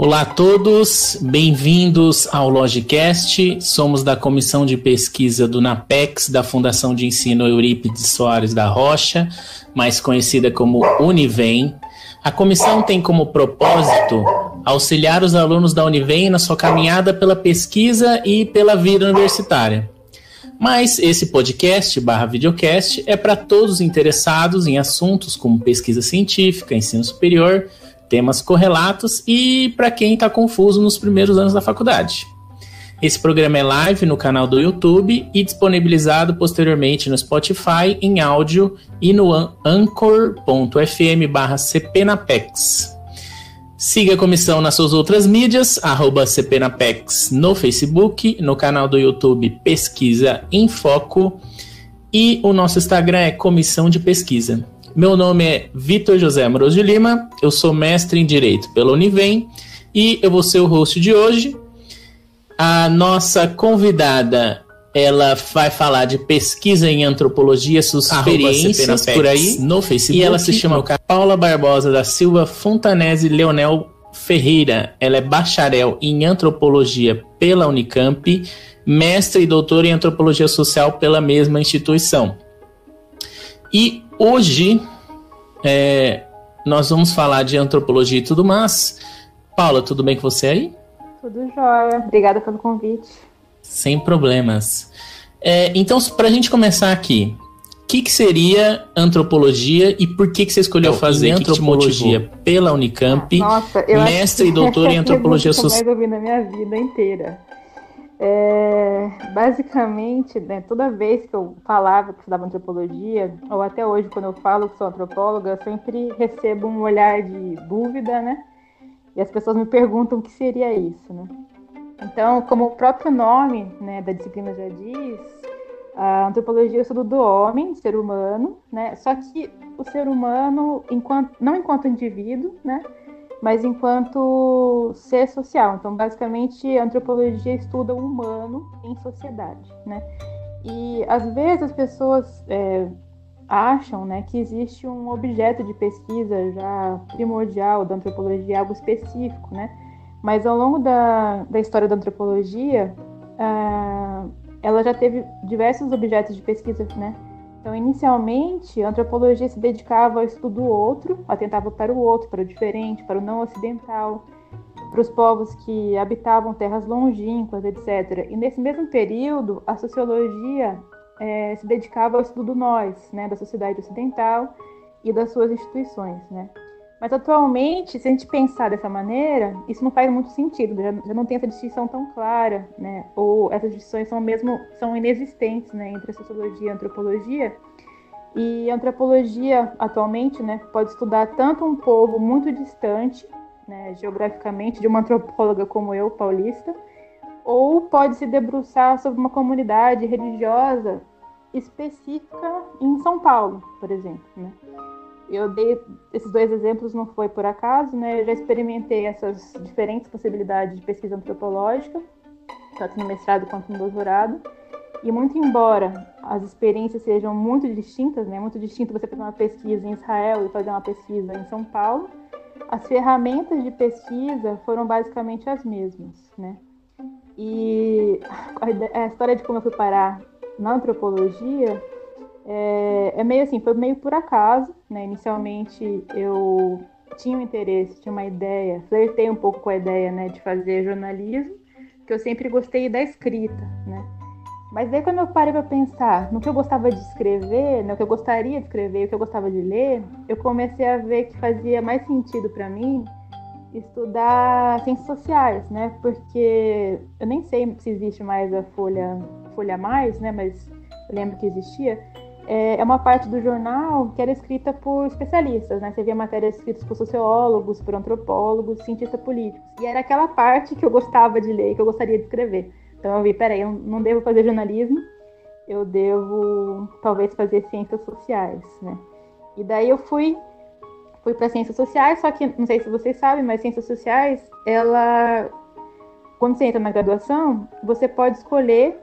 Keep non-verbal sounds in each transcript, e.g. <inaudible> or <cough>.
Olá a todos, bem-vindos ao Logicast. Somos da Comissão de Pesquisa do NAPEX, da Fundação de Ensino Eurípides Soares da Rocha, mais conhecida como Univem. A comissão tem como propósito auxiliar os alunos da Univem na sua caminhada pela pesquisa e pela vida universitária. Mas esse podcast barra videocast é para todos os interessados em assuntos como pesquisa científica, ensino superior, temas correlatos e para quem está confuso nos primeiros anos da faculdade. Esse programa é live no canal do YouTube e disponibilizado posteriormente no Spotify em áudio e no anchor.fm barra cpnapex. Siga a comissão nas suas outras mídias, arroba cpnapex no Facebook, no canal do YouTube Pesquisa em Foco e o nosso Instagram é Comissão de Pesquisa. Meu nome é Vitor José Amoroso de Lima, eu sou mestre em Direito pela Univem e eu vou ser o host de hoje. A nossa convidada, ela vai falar de pesquisa em antropologia, suas experiências por aí no Facebook. E ela se chama Paula Barbosa da Silva Fontanese Leonel Ferreira. Ela é bacharel em antropologia pela Unicamp, mestre e doutora em antropologia social pela mesma instituição. E hoje é, nós vamos falar de antropologia e tudo mais. Paula, tudo bem com você aí? Tudo jóia. Obrigada pelo convite. Sem problemas. É, então, para a gente começar aqui, o que, que, seria antropologia e por que, que você escolheu então, fazer antropologia pela Unicamp, Nossa, mestre e doutor em <laughs> antropologia social? Eu mais ouvi na minha vida inteira. É, basicamente, né, toda vez que eu falava que estudava antropologia, ou até hoje quando eu falo que sou antropóloga, eu sempre recebo um olhar de dúvida, né? E as pessoas me perguntam o que seria isso, né? Então, como o próprio nome né, da disciplina já diz, a antropologia é o estudo do homem, ser humano, né? Só que o ser humano, enquanto, não enquanto indivíduo, né? Mas enquanto ser social. Então, basicamente, a antropologia estuda o humano em sociedade, né? E às vezes as pessoas é, acham, né, que existe um objeto de pesquisa já primordial da antropologia, algo específico, né? Mas ao longo da, da história da antropologia, uh, ela já teve diversos objetos de pesquisa, né? Então, inicialmente, a antropologia se dedicava ao estudo do outro, atentava para o outro, para o diferente, para o não ocidental, para os povos que habitavam terras longínquas, etc. E nesse mesmo período, a sociologia é, se dedicava ao estudo do nós, né, da sociedade ocidental e das suas instituições, né. Mas atualmente, se a gente pensar dessa maneira, isso não faz muito sentido, já, já não tem essa distinção tão clara, né? Ou essas distinções são mesmo são inexistentes, né, entre a sociologia e a antropologia. E a antropologia atualmente, né, pode estudar tanto um povo muito distante, né, geograficamente, de uma antropóloga como eu, paulista, ou pode se debruçar sobre uma comunidade religiosa específica em São Paulo, por exemplo, né? Eu dei esses dois exemplos não foi por acaso, né? Eu já experimentei essas diferentes possibilidades de pesquisa antropológica, tanto no mestrado quanto no doutorado. E muito embora as experiências sejam muito distintas, né? Muito distinto você fazer uma pesquisa em Israel e fazer uma pesquisa em São Paulo, as ferramentas de pesquisa foram basicamente as mesmas, né? E a história de como eu fui parar na antropologia é, é, meio assim, foi meio por acaso, né? Inicialmente eu tinha um interesse, tinha uma ideia, flertei um pouco com a ideia, né, de fazer jornalismo, que eu sempre gostei da escrita, né? Mas daí quando eu parei para pensar no que eu gostava de escrever, no que eu gostaria de escrever, o que eu gostava de ler, eu comecei a ver que fazia mais sentido para mim estudar ciências sociais, né? Porque eu nem sei se existe mais a Folha Folha Mais, né? Mas eu lembro que existia é, é uma parte do jornal que era escrita por especialistas, né? Você via matérias escritas por sociólogos, por antropólogos, cientistas políticos. E era aquela parte que eu gostava de ler, que eu gostaria de escrever. Então eu vi, peraí, eu não devo fazer jornalismo, eu devo talvez fazer ciências sociais, né? E daí eu fui fui para ciências sociais, só que não sei se vocês sabem, mas ciências sociais, ela quando você entra na graduação, você pode escolher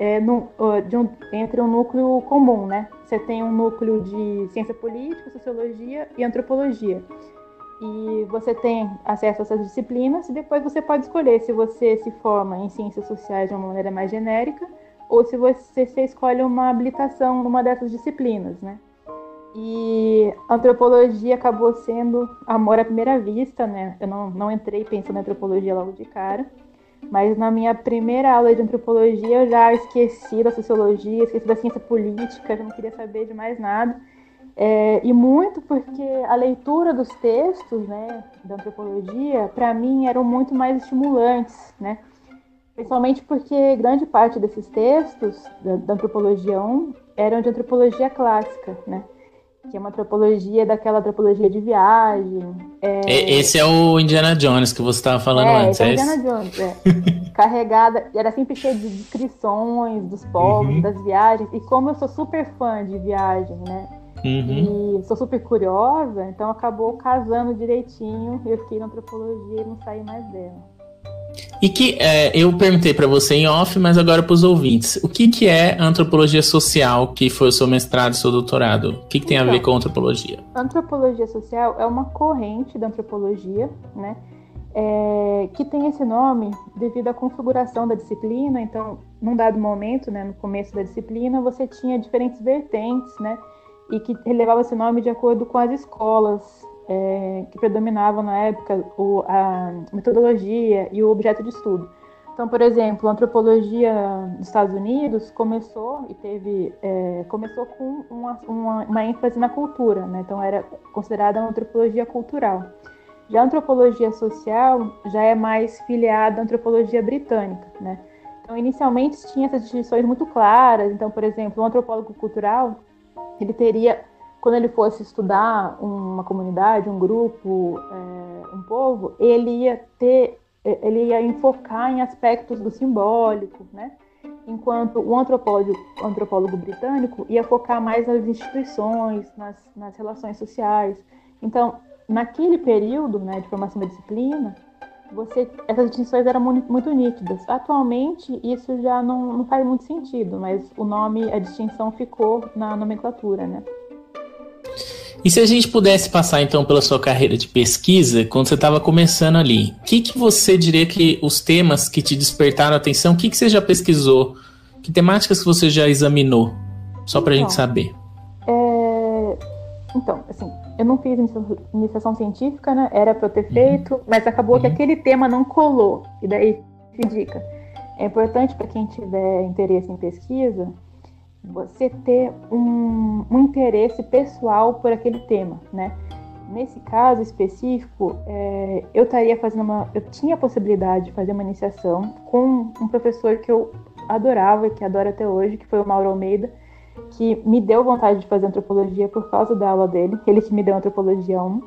é, no, um, entre um núcleo comum, né? Você tem um núcleo de ciência política, sociologia e antropologia. E você tem acesso a essas disciplinas e depois você pode escolher se você se forma em ciências sociais de uma maneira mais genérica ou se você, você escolhe uma habilitação numa dessas disciplinas, né? E antropologia acabou sendo amor à primeira vista, né? Eu não, não entrei pensando em antropologia logo de cara, mas na minha primeira aula de antropologia eu já esqueci da sociologia, esqueci da ciência política, já não queria saber de mais nada. É, e muito porque a leitura dos textos né, da antropologia, para mim, eram muito mais estimulantes, né? Principalmente porque grande parte desses textos da, da antropologia 1 eram de antropologia clássica, né? Que é uma antropologia daquela antropologia de viagem. É... Esse é o Indiana Jones que você estava falando é, antes. É, é Indiana Jones, é. <laughs> Carregada, era sempre cheia de descrições dos povos, uhum. das viagens. E como eu sou super fã de viagem, né? Uhum. E sou super curiosa, então acabou casando direitinho. Eu fiquei na antropologia e não saí mais dela. E que é, eu perguntei para você em off, mas agora para os ouvintes, o que, que é antropologia social, que foi o seu mestrado e seu doutorado? O que, que tem então, a ver então, com antropologia? Antropologia social é uma corrente da antropologia, né? É, que tem esse nome devido à configuração da disciplina. Então, num dado momento, né, no começo da disciplina, você tinha diferentes vertentes, né? E que relevava esse nome de acordo com as escolas é, que predominavam na época o, a metodologia e o objeto de estudo. Então, por exemplo, a antropologia dos Estados Unidos começou e teve é, começou com uma, uma, uma, ênfase na cultura, né? então era considerada uma antropologia cultural. Já a antropologia social já é mais filiada à antropologia britânica, né? Então, inicialmente tinha essas distinções muito claras. Então, por exemplo, um antropólogo cultural ele teria quando ele fosse estudar uma comunidade, um grupo, é, um povo, ele ia ter, ele ia enfocar em aspectos do simbólico, né? Enquanto o antropólogo, o antropólogo britânico ia focar mais nas instituições, nas, nas relações sociais. Então, naquele período né, de formação da disciplina, você, essas distinções eram muito, muito nítidas. Atualmente, isso já não, não faz muito sentido, mas o nome, a distinção ficou na nomenclatura, né? E se a gente pudesse passar então pela sua carreira de pesquisa, quando você estava começando ali, o que, que você diria que os temas que te despertaram a atenção, o que, que você já pesquisou? Que temáticas que você já examinou? Só para a então, gente saber. É... Então, assim, eu não fiz iniciação científica, né? Era para eu ter uhum. feito, uhum. mas acabou uhum. que aquele tema não colou. E daí se indica. É importante para quem tiver interesse em pesquisa você ter um, um, interesse pessoal por aquele tema, né? Nesse caso específico, é, eu estaria fazendo uma, eu tinha a possibilidade de fazer uma iniciação com um professor que eu adorava e que adoro até hoje, que foi o Mauro Almeida, que me deu vontade de fazer antropologia por causa da aula dele, ele que me deu antropologia 1.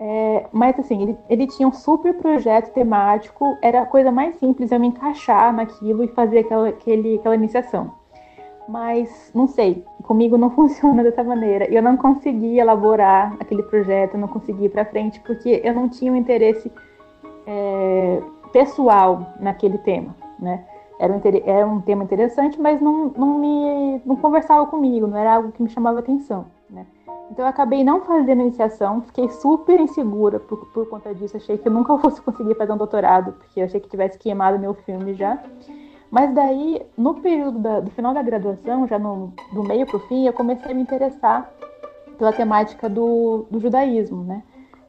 É, mas assim, ele, ele tinha um super projeto temático, era a coisa mais simples eu me encaixar naquilo e fazer aquela, aquele, aquela iniciação mas não sei, comigo não <laughs> funciona dessa maneira. Eu não consegui elaborar aquele projeto, não consegui ir para frente porque eu não tinha um interesse é, pessoal naquele tema, né? Era um, era um tema interessante, mas não, não me não conversava comigo, não era algo que me chamava atenção, né? Então eu acabei não fazendo iniciação, fiquei super insegura por, por conta disso, achei que eu nunca <laughs> fosse conseguir fazer um doutorado, porque eu achei que tivesse queimado meu filme já. Mas daí, no período da, do final da graduação, já no, do meio para o fim, eu comecei a me interessar pela temática do, do judaísmo, né?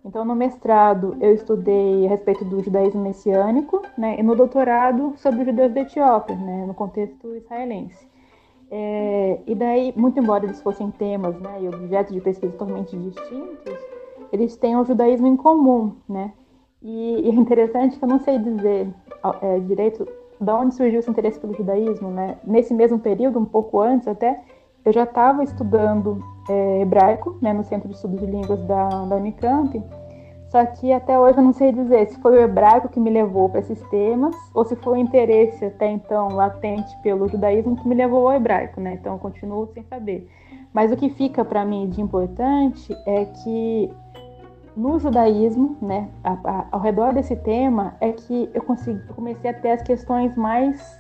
Então, no mestrado, eu estudei a respeito do judaísmo messiânico, né? E no doutorado, sobre os judeus da Etiópia, né? No contexto israelense. É, e daí, muito embora eles fossem temas né, e objetos de pesquisa totalmente distintos, eles têm o judaísmo em comum, né? E, e é interessante que eu não sei dizer é, direito da onde surgiu esse interesse pelo judaísmo, né? Nesse mesmo período, um pouco antes até, eu já estava estudando é, hebraico, né, no Centro de Estudos de Línguas da, da Unicamp, só que até hoje eu não sei dizer se foi o hebraico que me levou para esses temas ou se foi o interesse até então latente pelo judaísmo que me levou ao hebraico, né? Então eu continuo sem saber. Mas o que fica para mim de importante é que no judaísmo, né, a, a, ao redor desse tema, é que eu, consegui, eu comecei a ter as questões mais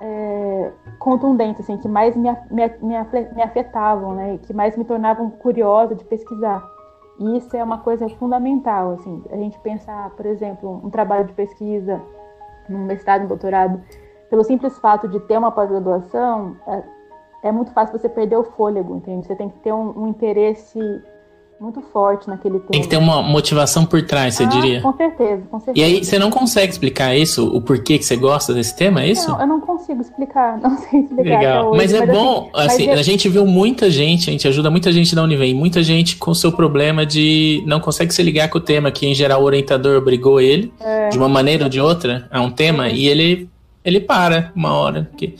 é, contundentes, assim, que mais me, me, me, me afetavam, né, que mais me tornavam curiosa de pesquisar. E isso é uma coisa fundamental, assim, a gente pensar, por exemplo, um trabalho de pesquisa num mestrado, um doutorado, pelo simples fato de ter uma pós-graduação, é, é, muito fácil você perder o fôlego, entende? Você tem que ter um, um interesse muito forte naquele tema. Tem que ter uma motivação por trás, você ah, diria? Com certeza, com certeza. E aí, você não consegue explicar isso? O porquê que você gosta desse tema, é isso? Não, eu não consigo explicar, <laughs> não sei explicar. Legal. Hoje, mas é mas bom, assim, assim a gente viu muita gente, a gente ajuda muita gente da Univem, muita gente com o seu problema de não consegue se ligar com o tema, que em geral o orientador obrigou ele, é. de uma maneira ou de outra, a um tema, é. e ele, ele para uma hora. Porque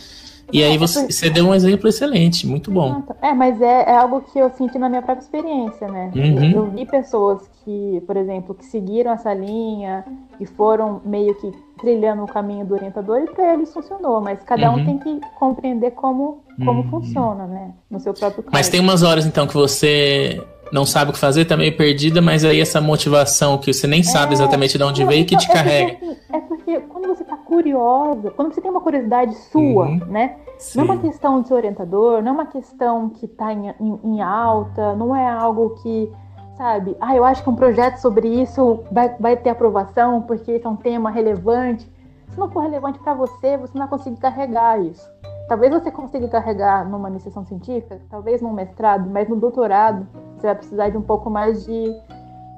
e aí é, você, você deu um exemplo excelente, muito bom. É, mas é, é algo que eu senti na minha própria experiência, né? Uhum. Eu, eu vi pessoas que, por exemplo, que seguiram essa linha e foram meio que trilhando o caminho do orientador e para eles funcionou, mas cada uhum. um tem que compreender como, como uhum. funciona, né? No seu próprio caso. Mas tem umas horas então que você não sabe o que fazer, tá meio perdida, mas aí essa motivação que você nem sabe é, exatamente de onde veio que te é carrega. Porque, assim, é porque quando você tá curiosa, quando você tem uma curiosidade sua, uhum. né? Sim. Não é uma questão de ser orientador, não é uma questão que tá em, em, em, alta, não é algo que, sabe, ah, eu acho que um projeto sobre isso vai, vai ter aprovação porque esse é um tema relevante. Se não for relevante para você, você não vai conseguir carregar isso. Talvez você consiga carregar numa iniciação científica, talvez num mestrado, mas no doutorado você vai precisar de um pouco mais de,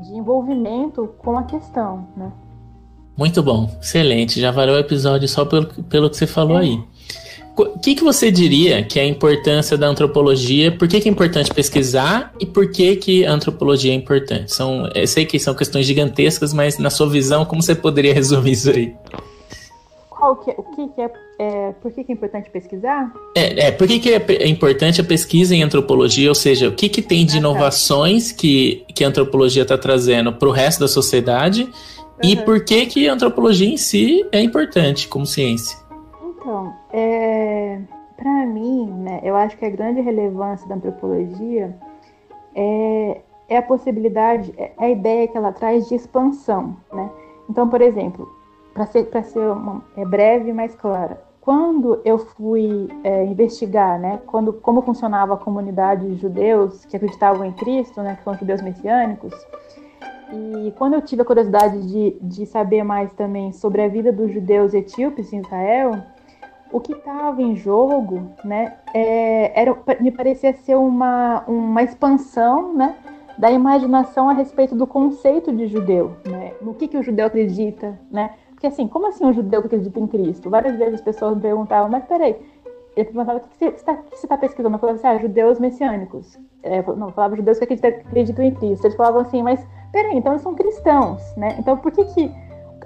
de envolvimento com a questão, né? Muito bom, excelente. Já valeu o episódio só pelo, pelo que você falou é. aí. O que, que você diria que é a importância da antropologia? Por que, que é importante pesquisar e por que, que a antropologia é importante? São, eu sei que são questões gigantescas, mas na sua visão, como você poderia <laughs> resumir isso aí? Que é, o que, que é, é, por que, que é importante pesquisar? É, é por que, que é, é importante a pesquisa em antropologia, ou seja, o que, que tem de ah, tá. inovações que, que a antropologia está trazendo para o resto da sociedade uhum. e por que, que a antropologia em si é importante como ciência? Então, é, para mim, né, eu acho que a grande relevância da antropologia é, é a possibilidade, é a ideia que ela traz de expansão, né? Então, por exemplo, para ser, pra ser uma, é breve e mais clara. Quando eu fui é, investigar, né, quando, como funcionava a comunidade de judeus que acreditavam em Cristo, né, que são judeus messiânicos, e quando eu tive a curiosidade de, de saber mais também sobre a vida dos judeus etíopes em Israel, o que estava em jogo, né, é, era, me parecia ser uma, uma expansão, né, da imaginação a respeito do conceito de judeu, né, no que, que o judeu acredita, né, porque assim, como assim um judeu que acredita em Cristo? Várias vezes as pessoas me perguntavam, mas peraí, ele perguntava o que você está tá pesquisando? Eu falava assim, ah, judeus messiânicos. É, não, falava judeus que acreditam, acreditam em Cristo. Eles falavam assim, mas peraí, então eles são cristãos, né? Então por que que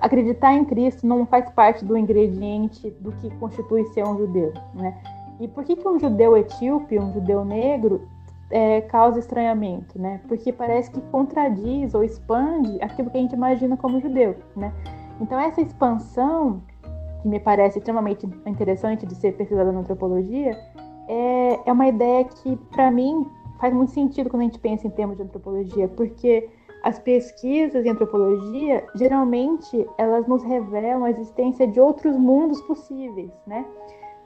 acreditar em Cristo não faz parte do ingrediente do que constitui ser um judeu, né? E por que que um judeu etíope, um judeu negro, é, causa estranhamento, né? Porque parece que contradiz ou expande aquilo que a gente imagina como judeu, né? Então, essa expansão, que me parece extremamente interessante de ser pesquisada na antropologia, é, é uma ideia que, para mim, faz muito sentido quando a gente pensa em termos de antropologia, porque as pesquisas em antropologia, geralmente, elas nos revelam a existência de outros mundos possíveis, né?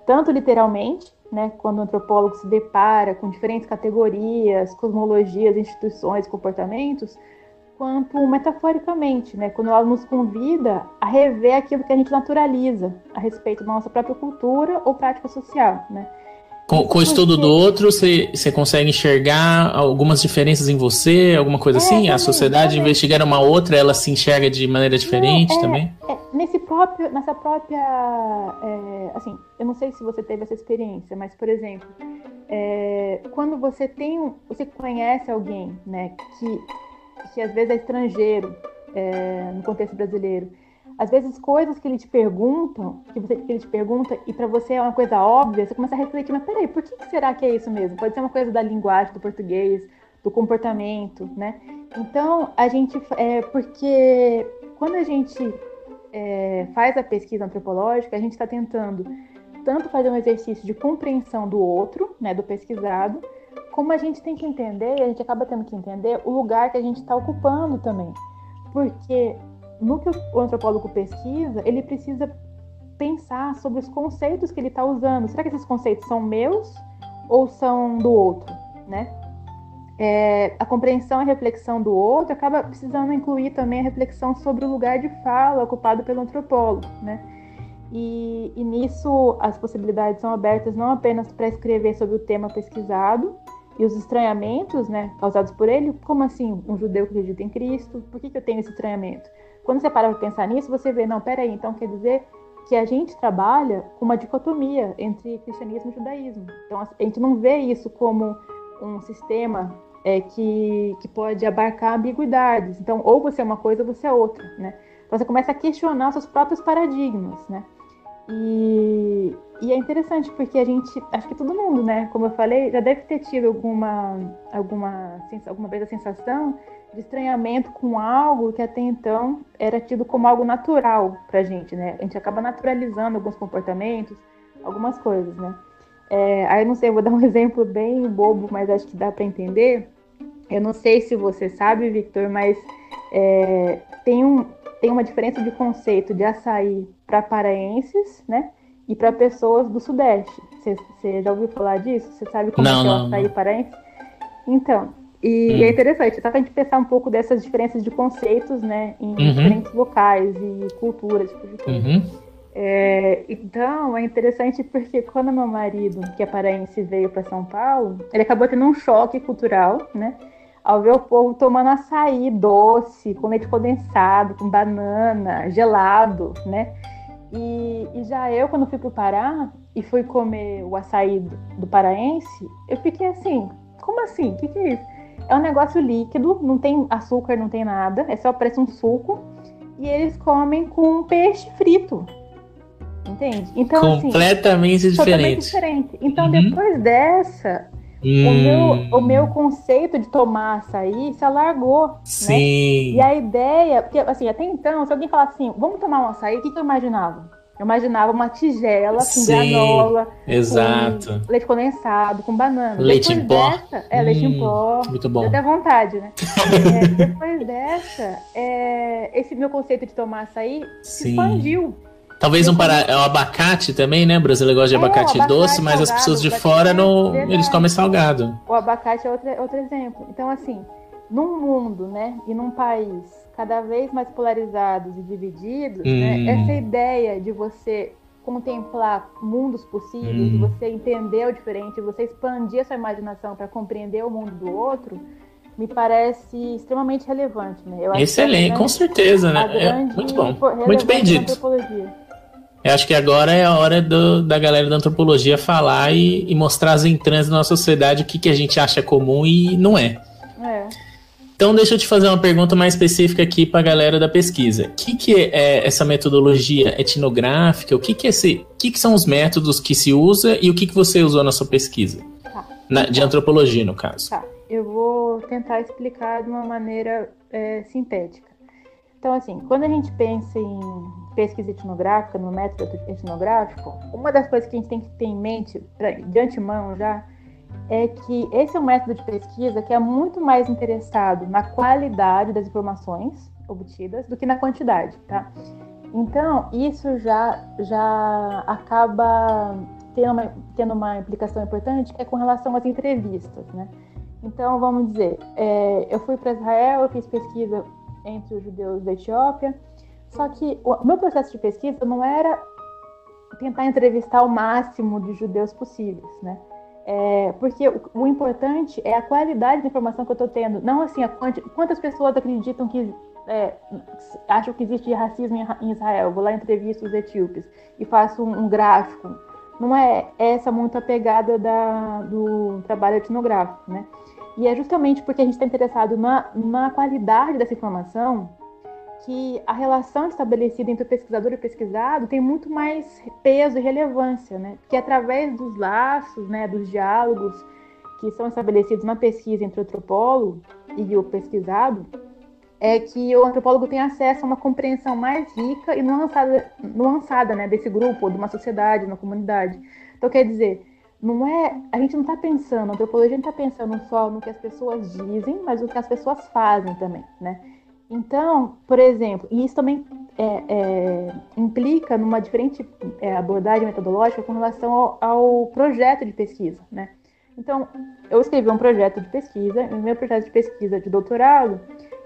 Tanto literalmente, né, quando o antropólogo se depara com diferentes categorias, cosmologias, instituições, comportamentos, quanto metaforicamente, né? Quando ela nos convida a rever aquilo que a gente naturaliza a respeito da nossa própria cultura ou prática social, né? Com, com o estudo do outro, você, você consegue enxergar algumas diferenças em você, alguma coisa é, assim? Também, a sociedade, também. investigar uma outra, ela se enxerga de maneira diferente é, também? É, nesse próprio, nessa própria. É, assim, eu não sei se você teve essa experiência, mas, por exemplo, é, quando você tem um, você conhece alguém, né, que que às vezes é estrangeiro é, no contexto brasileiro. Às vezes coisas que ele te perguntam, que, você, que ele te pergunta, e para você é uma coisa óbvia, você começa a refletir, mas peraí, por que, que será que é isso mesmo? Pode ser uma coisa da linguagem, do português, do comportamento, né? Então, a gente, é, porque quando a gente é, faz a pesquisa antropológica, a gente está tentando tanto fazer um exercício de compreensão do outro, né, do pesquisado, como a gente tem que entender, a gente acaba tendo que entender o lugar que a gente está ocupando também. Porque no que o antropólogo pesquisa, ele precisa pensar sobre os conceitos que ele está usando. Será que esses conceitos são meus ou são do outro, né? é, a compreensão e reflexão do outro acaba precisando incluir também a reflexão sobre o lugar de fala ocupado pelo antropólogo, né? E, e nisso as possibilidades são abertas não apenas para escrever sobre o tema pesquisado e os estranhamentos, né, causados por ele, como assim um judeu que acredita em Cristo? Por que, que eu tenho esse estranhamento? Quando você para para pensar nisso, você vê, não, peraí, então quer dizer que a gente trabalha com uma dicotomia entre cristianismo e judaísmo. Então a gente não vê isso como um sistema é, que, que pode abarcar ambiguidades. Então, ou você é uma coisa ou você é outra, né? Então, você começa a questionar seus próprios paradigmas, né? E, e, é interessante porque a gente, acho que todo mundo, né? Como eu falei, já deve ter tido alguma, alguma, alguma vez a sensação de estranhamento com algo que até então era tido como algo natural pra gente, né? A gente acaba naturalizando alguns comportamentos, algumas coisas, né? É, aí não sei, eu vou dar um <laughs> exemplo bem bobo, mas acho que dá para entender. Eu não sei se você sabe, Victor, mas é, tem, um, tem uma diferença de conceito de açaí para paraenses, né? E para pessoas do Sudeste. Você já ouviu falar disso? Você sabe como não, é, é o açaí paraense? Então, e hum. é interessante, só para a gente pensar um pouco dessas diferenças de conceitos, né? Em uhum. diferentes locais e culturas, tipo de coisa. Uhum. É, então, é interessante porque quando meu marido, que é paraense, veio para São Paulo, ele acabou tendo um choque cultural, né? Ao ver o povo tomando açaí doce, com leite condensado, com banana, gelado, né? E, e já eu, quando fui para o Pará e fui comer o açaí do, do paraense, eu fiquei assim, como assim? O que, que é isso? É um negócio líquido, não tem açúcar, não tem nada, é só parece um suco. E eles comem com peixe frito. Entende? Então, assim, completamente assim, diferente. diferente. Então, uhum. depois dessa, hum. o, meu, o meu conceito de tomar açaí se alargou. Né? Sim. Né? E a ideia, porque assim, até então, se alguém falar assim, vamos tomar um açaí, o que, que eu imaginava? Eu imaginava uma tigela com Sim, granola, exato. com leite condensado, com banana. Leite depois em pó. Dessa, é, hum, leite em pó. Muito bom. Até vontade, né? <laughs> é, depois dessa, é, esse meu conceito de tomar açaí Sim. se expandiu. Talvez um para é o abacate também, né? O brasileiro gosta de é, abacate, abacate doce, mas as pessoas de fora não, eles comem salgado. O abacate é outro, outro exemplo. Então, assim, num mundo, né, e num país cada vez mais polarizados e divididos, né, hum. né, essa ideia de você contemplar mundos possíveis, hum. de você entender o diferente, de você expandir a sua imaginação para compreender o mundo do outro, me parece extremamente relevante. Né? Excelente, com certeza, né? É muito bom, muito bem dito. Eu acho que agora é a hora do, da galera da antropologia falar e, e, mostrar as entranhas da nossa sociedade, o que, que a gente acha comum e não é. É. Então, deixa eu te fazer uma pergunta mais específica aqui para a galera da pesquisa. O que, que é essa metodologia etnográfica? O que, que, é esse, o que, que são os métodos que se usa e o que, que você usou na sua pesquisa? Tá. Na, de antropologia, no caso. Tá. Eu vou tentar explicar de uma maneira é, sintética. Então, assim, quando a gente pensa em pesquisa etnográfica, no método etnográfico, uma das coisas que a gente tem que ter em mente, de antemão já, é que esse é um método de pesquisa que é muito mais interessado na qualidade das informações obtidas do que na quantidade, tá? Então, isso já, já acaba tendo uma, tendo uma implicação importante que é com relação às entrevistas, né? Então, vamos dizer, é, eu fui para Israel, eu fiz pesquisa entre os judeus da Etiópia, só que o meu processo de pesquisa não era tentar entrevistar o máximo de judeus possíveis, né? É, porque o, o, importante é a qualidade da informação que eu estou tendo, não assim, quanti, quantas pessoas acreditam que é, acham que existe racismo em, em, Israel. Vou lá entrevisto os etíopes e faço um, um, gráfico. Não é essa muito a pegada da, do trabalho etnográfico, né? E é justamente porque a gente está interessado na, na qualidade dessa informação que a relação estabelecida entre o pesquisador e o pesquisado tem muito mais peso e relevância, né? Que através dos laços, né, dos diálogos que são estabelecidos na pesquisa entre o antropólogo e o pesquisado, é que o antropólogo tem acesso a uma compreensão mais rica e nuançada, nuançada né, desse grupo, de uma sociedade, de uma comunidade. Então, quer dizer, não é, a gente não está pensando, a antropologia não está pensando só no que as pessoas dizem, mas no que as pessoas fazem também, né? Então, por exemplo, e isso também é, é, implica numa diferente é, abordagem metodológica com relação ao, ao, projeto de pesquisa, né? Então, eu escrevi um projeto de pesquisa, e o meu projeto de pesquisa de doutorado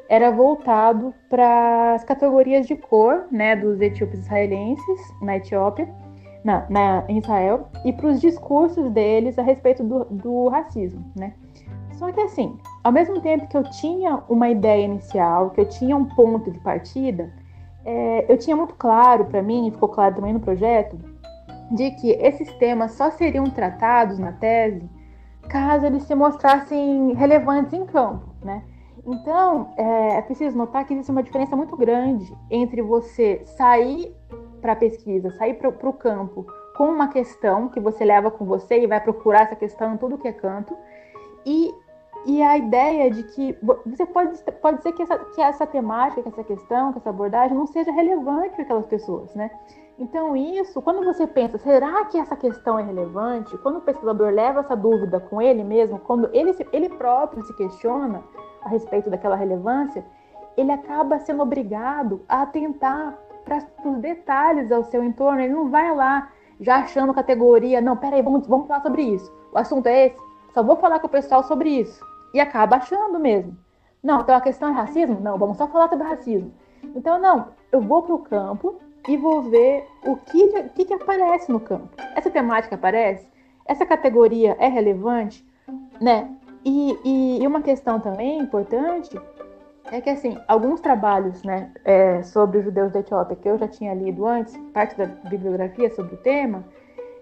era voltado para as categorias de cor né, dos etíopes israelenses na Etiópia, na, na, em Israel, e para os discursos deles a respeito do, do racismo. Né? Só que assim, ao mesmo tempo que eu tinha uma ideia inicial, que eu tinha um ponto de partida, é, eu tinha muito claro para mim, e ficou claro também no projeto, de que esses temas só seriam tratados na tese caso eles se mostrassem relevantes em campo, né? Então, é, é preciso notar que existe uma diferença muito grande entre você sair para a pesquisa, sair para o campo com uma questão que você leva com você e vai procurar essa questão em tudo que é canto, e, e a ideia de que você pode, pode ser que essa, que essa temática, que essa questão, que essa abordagem não seja relevante para aquelas pessoas, né? Então, isso, quando você pensa, será que essa questão é relevante? Quando o pesquisador leva essa dúvida com ele mesmo, quando ele, ele próprio se questiona a respeito daquela relevância, ele acaba sendo obrigado a atentar para os detalhes ao seu entorno. Ele não vai lá já achando categoria, não, peraí, vamos, vamos falar sobre isso. O assunto é esse, só vou falar com o pessoal sobre isso. E acaba achando mesmo. Não, então a questão é racismo? Não, vamos só falar sobre racismo. Então, não, eu vou para o campo e vou ver o que, que, que aparece no campo. Essa temática aparece? Essa categoria é relevante? Né? E, e, uma questão também importante é que, assim, alguns trabalhos né, é, sobre os judeus da Etiópia que eu já tinha lido antes, parte da bibliografia sobre o tema,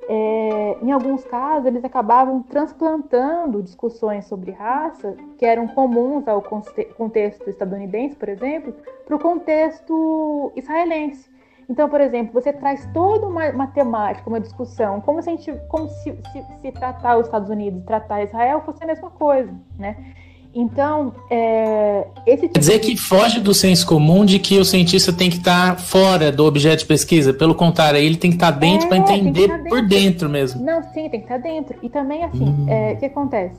é, em alguns casos eles acabavam transplantando discussões sobre raça que eram comuns ao contexto estadunidense, por exemplo, para o contexto israelense. Então, por exemplo, você traz toda uma, temática, uma discussão, como se, gente, como se, se, se tratar os Estados Unidos e tratar Israel fosse a mesma coisa, né? Então, é, esse tipo Quer dizer de... que foge do senso comum de que o cientista tem que estar fora do objeto de pesquisa. Pelo contrário, ele tem que estar dentro é, para entender dentro. por dentro mesmo. Não, sim, tem que estar dentro. E também, assim, hum. é, o que acontece?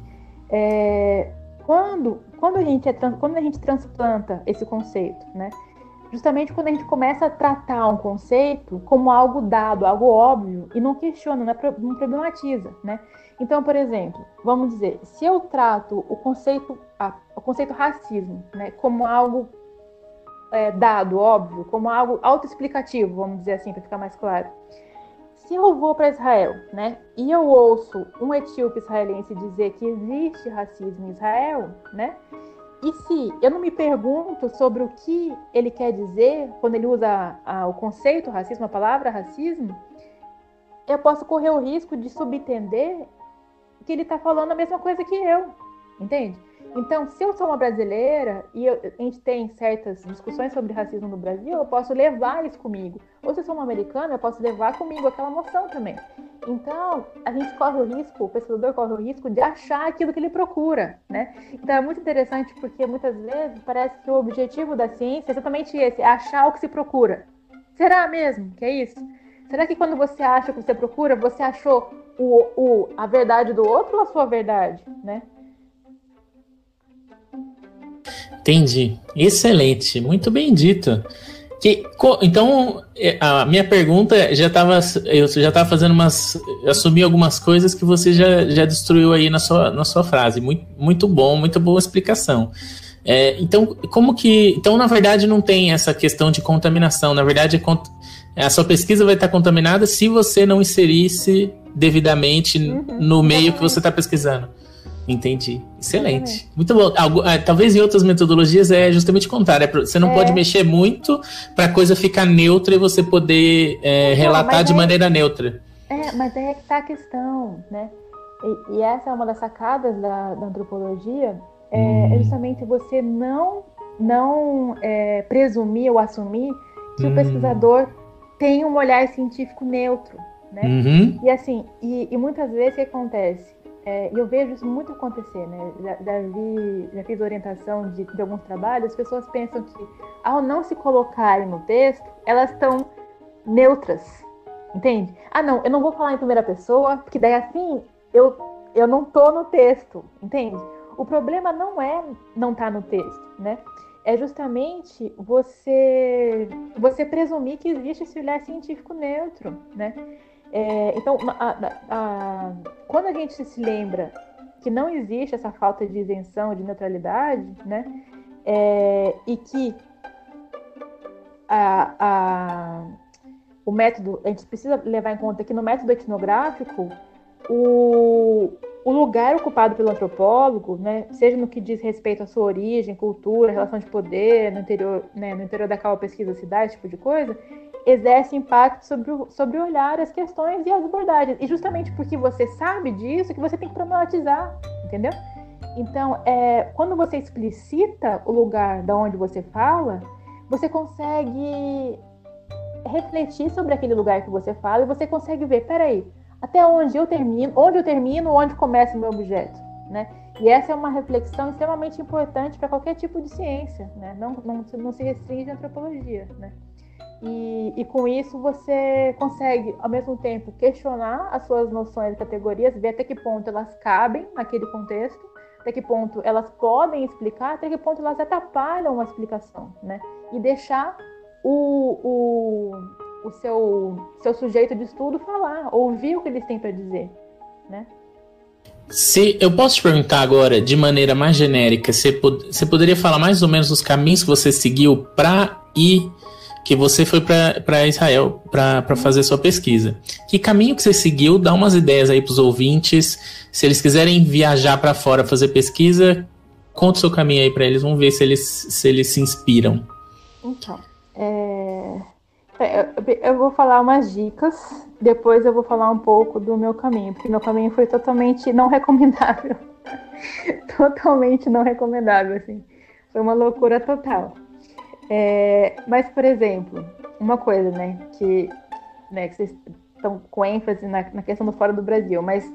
É, quando, quando, a gente é, quando a gente transplanta esse conceito, né? justamente quando a gente começa a tratar um conceito como algo dado, algo óbvio, e não questiona, não, é, não problematiza, né? Então, por exemplo, vamos dizer, se eu trato o conceito, ah, o conceito racismo, né, como algo é, dado, óbvio, como algo autoexplicativo, vamos dizer assim, para ficar mais claro. Se eu vou para Israel, né, e eu ouço um etíope israelense dizer que existe racismo em Israel, né, e se eu não me pergunto sobre o que ele quer dizer quando ele usa a, o conceito racismo, a palavra racismo, eu posso correr o risco de subentender que ele está falando a mesma coisa que eu, entende? Então, se eu sou uma brasileira e eu, a gente tem certas discussões sobre racismo no Brasil, eu posso levar isso comigo. Ou se eu sou uma americana, eu posso levar comigo aquela noção também. Então, a gente corre o risco, o pesquisador corre o risco de achar aquilo que ele procura, né? Então, é muito interessante porque muitas vezes parece que o objetivo da ciência é exatamente esse, é achar o que se procura. Será mesmo que é isso? Será que quando você acha o que você procura, você achou o, o, a verdade do outro ou a sua verdade, né? Entendi. Excelente. Muito bem dito. Que, então, é, a minha pergunta já estava. Eu já estava fazendo umas. Assumi algumas coisas que você já, já destruiu aí na sua, na sua frase. Muito, muito bom, muito boa explicação. É, então, como que. Então, na verdade, não tem essa questão de contaminação. Na verdade, a sua pesquisa vai estar contaminada se você não inserisse devidamente uhum, no meio que você está pesquisando. Entendi. Excelente. Muito bom. Algo, ah, talvez em outras metodologias é justamente contrário. É você não é. pode mexer muito para a coisa ficar neutra e você poder é, relatar de é, maneira neutra. É, mas é que está a questão, né? E, e, essa é uma das sacadas da, da antropologia, é, hum. é, justamente você não, não é, presumir ou assumir que hum. o pesquisador tem um olhar científico neutro, né? Uhum. E assim, e, e muitas vezes o que acontece? É, e eu vejo isso muito acontecer, né? Já, já, vi, já fiz orientação de, de, alguns trabalhos, as pessoas pensam que ao não se colocarem no texto, elas estão neutras, entende? Ah, não, eu não vou falar em primeira pessoa, porque daí assim eu, eu não tô no texto, entende? O problema não é não estar tá no texto, né? É justamente você você presumir que existe esse olhar científico neutro, né? É, então, a, a, a, quando a gente se lembra que não existe essa falta de isenção, de neutralidade, né? É, e que a, o método, a gente precisa levar em conta que no método etnográfico, o, o lugar ocupado pelo antropólogo, né, seja no que diz respeito à sua origem, cultura, relação de poder, no interior, né, no interior da qual pesquisa se dá, esse tipo de coisa, exerce impacto sobre o, sobre olhar, as questões e as abordagens. E justamente porque você sabe disso, que você tem que problematizar, entendeu? Então, é, quando você explicita o lugar da onde você fala, você consegue refletir sobre aquele lugar que você fala e você consegue ver, peraí, até onde eu termino, onde eu termino, onde começa o meu objeto, né? E essa é uma reflexão extremamente importante para qualquer tipo de ciência, né? Não, não, não se restringe à antropologia, né? E, e, com isso você consegue, ao mesmo tempo, questionar as suas noções e categorias, ver até que ponto elas cabem naquele contexto, até que ponto elas podem explicar, até que ponto elas atrapalham uma explicação, né? E deixar o, o, o seu, seu sujeito de estudo falar, ouvir o que eles têm para dizer, né? Se eu posso te perguntar agora, de maneira mais genérica, você, pod você poderia falar mais ou menos os caminhos que você seguiu para ir que você foi para Israel para fazer sua pesquisa. Que caminho que você seguiu? Dá umas ideias aí para os ouvintes. Se eles quiserem viajar para fora fazer pesquisa, conta o seu caminho aí para eles. Vamos ver se eles se, eles se inspiram. Então, é... eu vou falar umas dicas, depois eu vou falar um pouco do meu caminho, porque meu caminho foi totalmente não recomendável. <laughs> totalmente não recomendável, assim. Foi uma loucura total. É, mas, por exemplo, uma coisa, né, que, né, que vocês estão com ênfase na, na questão do fora do Brasil, mas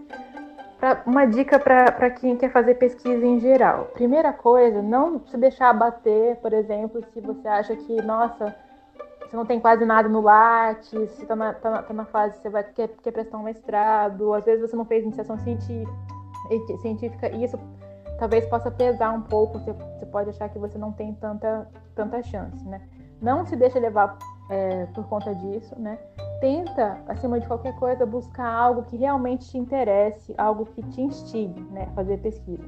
pra, uma dica para quem quer fazer pesquisa em geral. Primeira coisa, não se deixar abater, por exemplo, se você acha que, nossa, você não tem quase nada no Lattes, você está na, tá na, tá na, fase, você vai quer, quer prestar um mestrado, às vezes você não fez iniciação científica, e isso talvez possa pesar um pouco, você, você pode achar que você não tem tanta, tanta chance, né? Não se deixe levar é, por conta disso, né? Tenta, acima de qualquer coisa, buscar algo que realmente te interesse, algo que te instigue, né? Fazer pesquisa.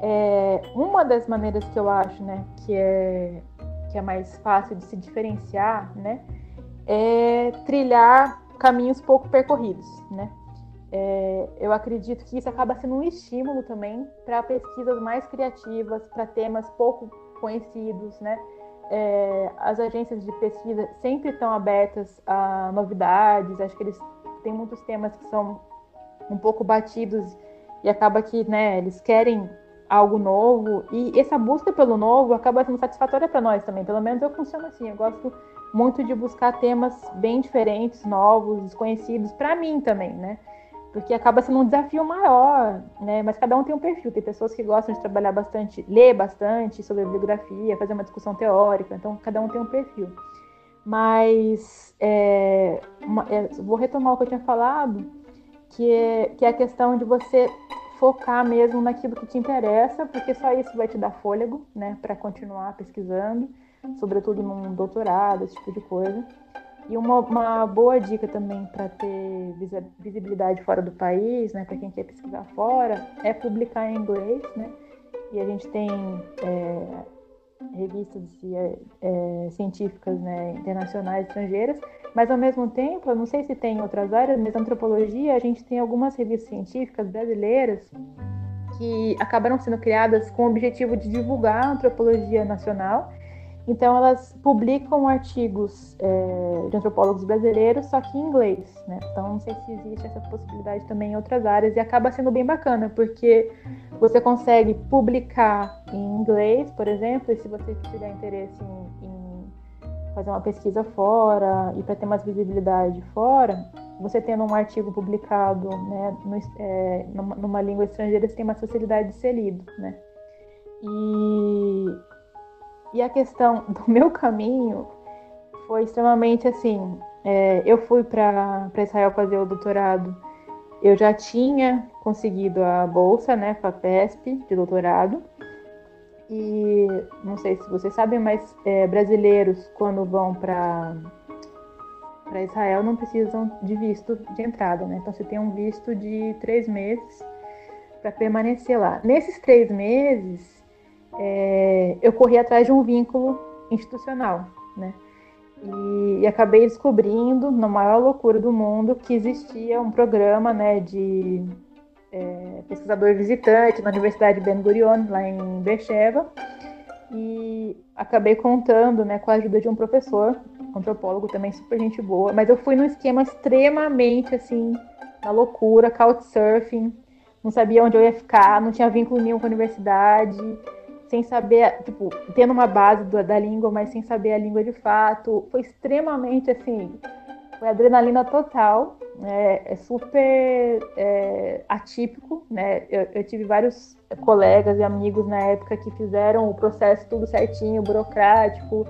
É, uma das maneiras que eu acho, né, que é, que é mais fácil de se diferenciar, né, é trilhar caminhos pouco percorridos, né? É, eu acredito que isso acaba sendo um estímulo também para pesquisas mais criativas, para temas pouco conhecidos, né? É, as agências de pesquisa sempre estão abertas a novidades, acho que eles têm muitos temas que são um pouco batidos e acaba que né, eles querem algo novo e essa busca pelo novo acaba sendo satisfatória para nós também, pelo menos eu funciono assim, eu gosto muito de buscar temas bem diferentes, novos, desconhecidos, para mim também, né? porque acaba sendo um desafio maior, né? Mas cada um tem um perfil. Tem pessoas que gostam de trabalhar bastante, ler bastante sobre bibliografia, fazer uma discussão teórica. Então, cada um tem um perfil. Mas é, uma, é, vou retomar o que eu tinha falado, que é, que é a questão de você focar mesmo naquilo que te interessa, porque só isso vai te dar fôlego, né, para continuar pesquisando, sobretudo num doutorado, esse tipo de coisa. E uma, uma boa dica também para ter visibilidade fora do país, né, para quem quer pesquisar fora, é publicar em inglês, né? E a gente tem é, revistas é, é, científicas né, internacionais estrangeiras, mas ao mesmo tempo, eu não sei se tem em outras áreas, mas antropologia, a gente tem algumas revistas científicas brasileiras que acabaram sendo criadas com o objetivo de divulgar a antropologia nacional então, elas publicam artigos é, de antropólogos brasileiros, só que em inglês, né? Então, não sei se existe essa possibilidade também em outras áreas, e acaba sendo bem bacana, porque você consegue publicar em inglês, por exemplo, e se você tiver interesse em, em fazer uma pesquisa fora e para ter mais visibilidade fora, você tendo um artigo publicado né, no, é, numa, numa língua estrangeira, você tem mais facilidade de ser lido, né? E e a questão <laughs> do meu caminho foi extremamente assim. É, eu fui para Israel fazer o doutorado. Eu já tinha conseguido a bolsa, né, FAPESP, de doutorado. E não sei se vocês sabem, mas é, brasileiros, quando vão para para Israel, não precisam de visto de entrada, né? Então, você tem um visto de três meses para permanecer lá. Nesses três meses, é, eu corri atrás de um vínculo institucional, né? E, e, acabei descobrindo, na maior loucura do mundo, que existia um programa né, de é, pesquisador visitante na Universidade Ben Gurion, lá em Beersheba, e acabei contando né, com a ajuda de um professor, antropólogo também super gente boa, mas eu fui num esquema extremamente assim, na loucura, couchsurfing, não sabia onde eu ia ficar, não tinha vínculo nenhum com a universidade, sem saber, tipo, tendo uma base do, da língua, mas sem saber a língua de fato. Foi extremamente assim, foi adrenalina total, é, é super é, atípico, né? Eu, eu, tive vários colegas e amigos na época que fizeram o processo tudo certinho, burocrático,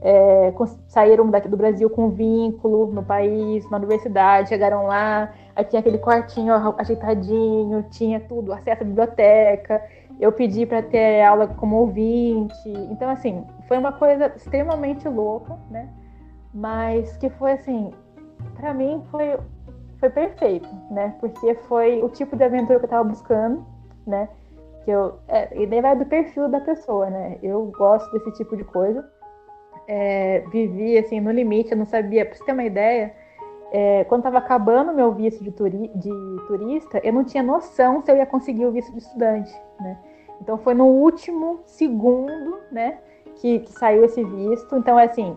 é, saíram daqui do Brasil com vínculo no país, na universidade, chegaram lá, aí tinha aquele quartinho ajeitadinho, tinha tudo, acesso à biblioteca. Eu pedi para ter aula como ouvinte. Então, assim, foi uma coisa extremamente louca, né? Mas que foi assim, para mim foi foi perfeito, né? Porque foi o tipo de aventura que eu estava buscando, né? Que eu é, e daí vai do perfil da pessoa, né? Eu gosto desse tipo de coisa é, vivi assim no limite, eu não sabia. Para você ter uma ideia, é, quando estava acabando meu visto de, turi de, turista, eu não tinha noção se eu ia conseguir o visto de estudante, né? Então foi no último segundo, né, que, que saiu esse visto. Então é assim,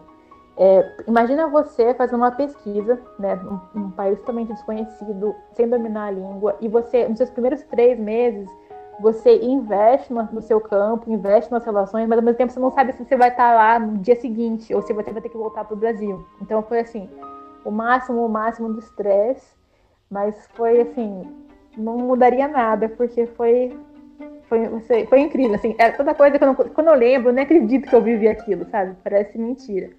é, imagina você fazendo uma pesquisa, né, num, num país totalmente desconhecido, sem dominar a língua, e você, nos seus primeiros três meses, você investe no, seu campo, investe nas relações, mas ao mesmo tempo você não sabe se você vai estar lá no dia seguinte ou se você vai ter que voltar para o Brasil. Então foi assim, o máximo, o máximo do estresse, mas foi assim, não mudaria nada, porque foi foi, foi incrível, assim, é toda coisa que eu não, quando eu lembro, eu nem acredito que eu vivi aquilo, sabe? Parece mentira.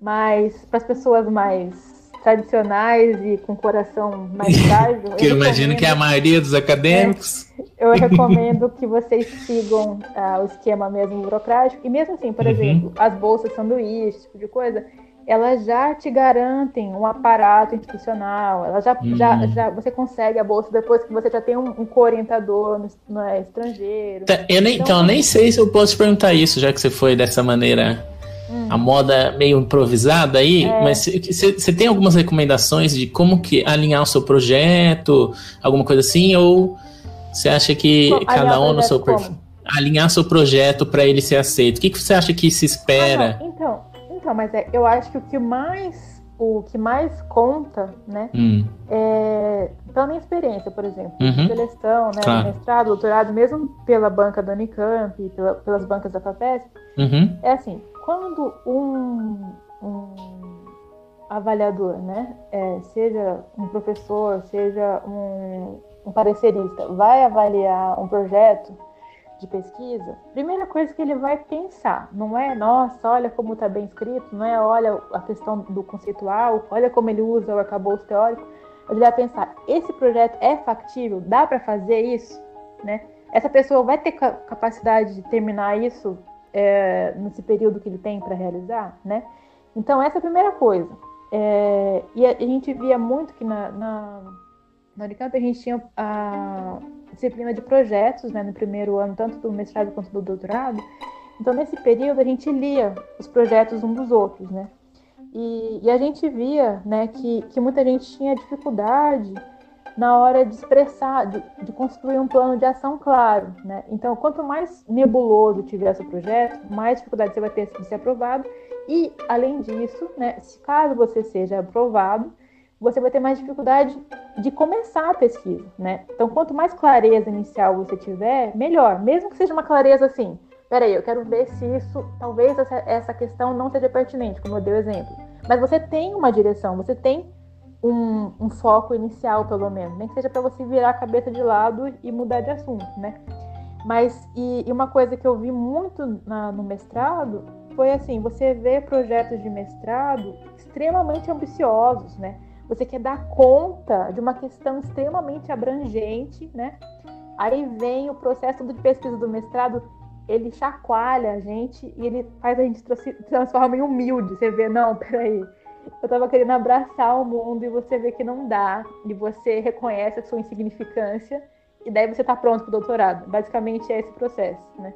Mas para as pessoas mais tradicionais e com coração mais <laughs> frágil. que eu, eu imagino que é a maioria dos acadêmicos. É, eu recomendo que vocês sigam uh, o esquema mesmo burocrático. E mesmo assim, por uhum. exemplo, as bolsas sanduíche, esse tipo de coisa, elas já te garantem um aparato institucional. Ela já, uhum. já, já, você consegue a bolsa depois que você já tem um, um co-orientador no, no estrangeiro. Tá, eu nem, então, então, eu nem sei se eu posso perguntar isso, já que você foi dessa maneira a moda meio improvisada aí, é. mas você tem algumas recomendações de como que alinhar o seu projeto, alguma coisa assim, ou você acha que cada um no seu perfil alinhar seu projeto para ele ser aceito? O que, que você acha que se espera? Ah, então, então, mas é, eu acho que o que mais o que mais conta, né, hum. é, pela minha experiência, por exemplo, uhum. seleção, né, claro. mestrado, doutorado, mesmo pela banca da Unicamp, pela, pelas bancas da FAPESP, uhum. é assim, quando um, um avaliador, né, é, seja um professor, seja um, um parecerista, vai avaliar um projeto de pesquisa, primeira coisa que ele vai pensar não é, nossa, olha como está bem escrito, não é, olha a questão do conceitual, olha como ele usa o arcabouço teórico, ele vai pensar, esse projeto é factível, dá para fazer isso, né? Essa pessoa vai ter capacidade de terminar isso é, nesse período que ele tem para realizar, né? Então, essa é a primeira coisa. É, e a, a, gente via muito que na, na, na Unicamp a gente tinha a disciplina de projetos, né, no primeiro ano, tanto do mestrado quanto do doutorado. Então, nesse período, a gente lia os projetos um dos outros, né? E, e a gente via, né, que, que muita gente tinha dificuldade na hora de expressar, de, de, construir um plano de ação claro. Né? Então, quanto mais nebuloso tiver seu projeto, mais dificuldade você vai ter de ser aprovado. E, além disso, né, se caso você seja aprovado, você vai ter mais dificuldade de começar a pesquisa. Né? Então, quanto mais clareza inicial você tiver, melhor. Mesmo que seja uma clareza assim, peraí, eu quero ver se isso, talvez essa, essa questão não seja pertinente, como eu dei o exemplo. Mas você tem uma direção, você tem um, um, foco inicial, pelo menos, nem que seja para você virar a cabeça de lado e mudar de assunto, né? Mas, e, e uma coisa que eu vi muito na, no mestrado foi assim: você vê projetos de mestrado extremamente ambiciosos, né? Você quer dar conta de uma questão extremamente abrangente, né? Aí vem o processo de pesquisa do mestrado, ele chacoalha a gente e ele faz a gente transforma em humilde. Você vê, não, peraí, eu tava querendo abraçar o mundo e você vê que não dá, e você reconhece a sua insignificância e daí você está pronto para o doutorado. Basicamente é esse processo, né?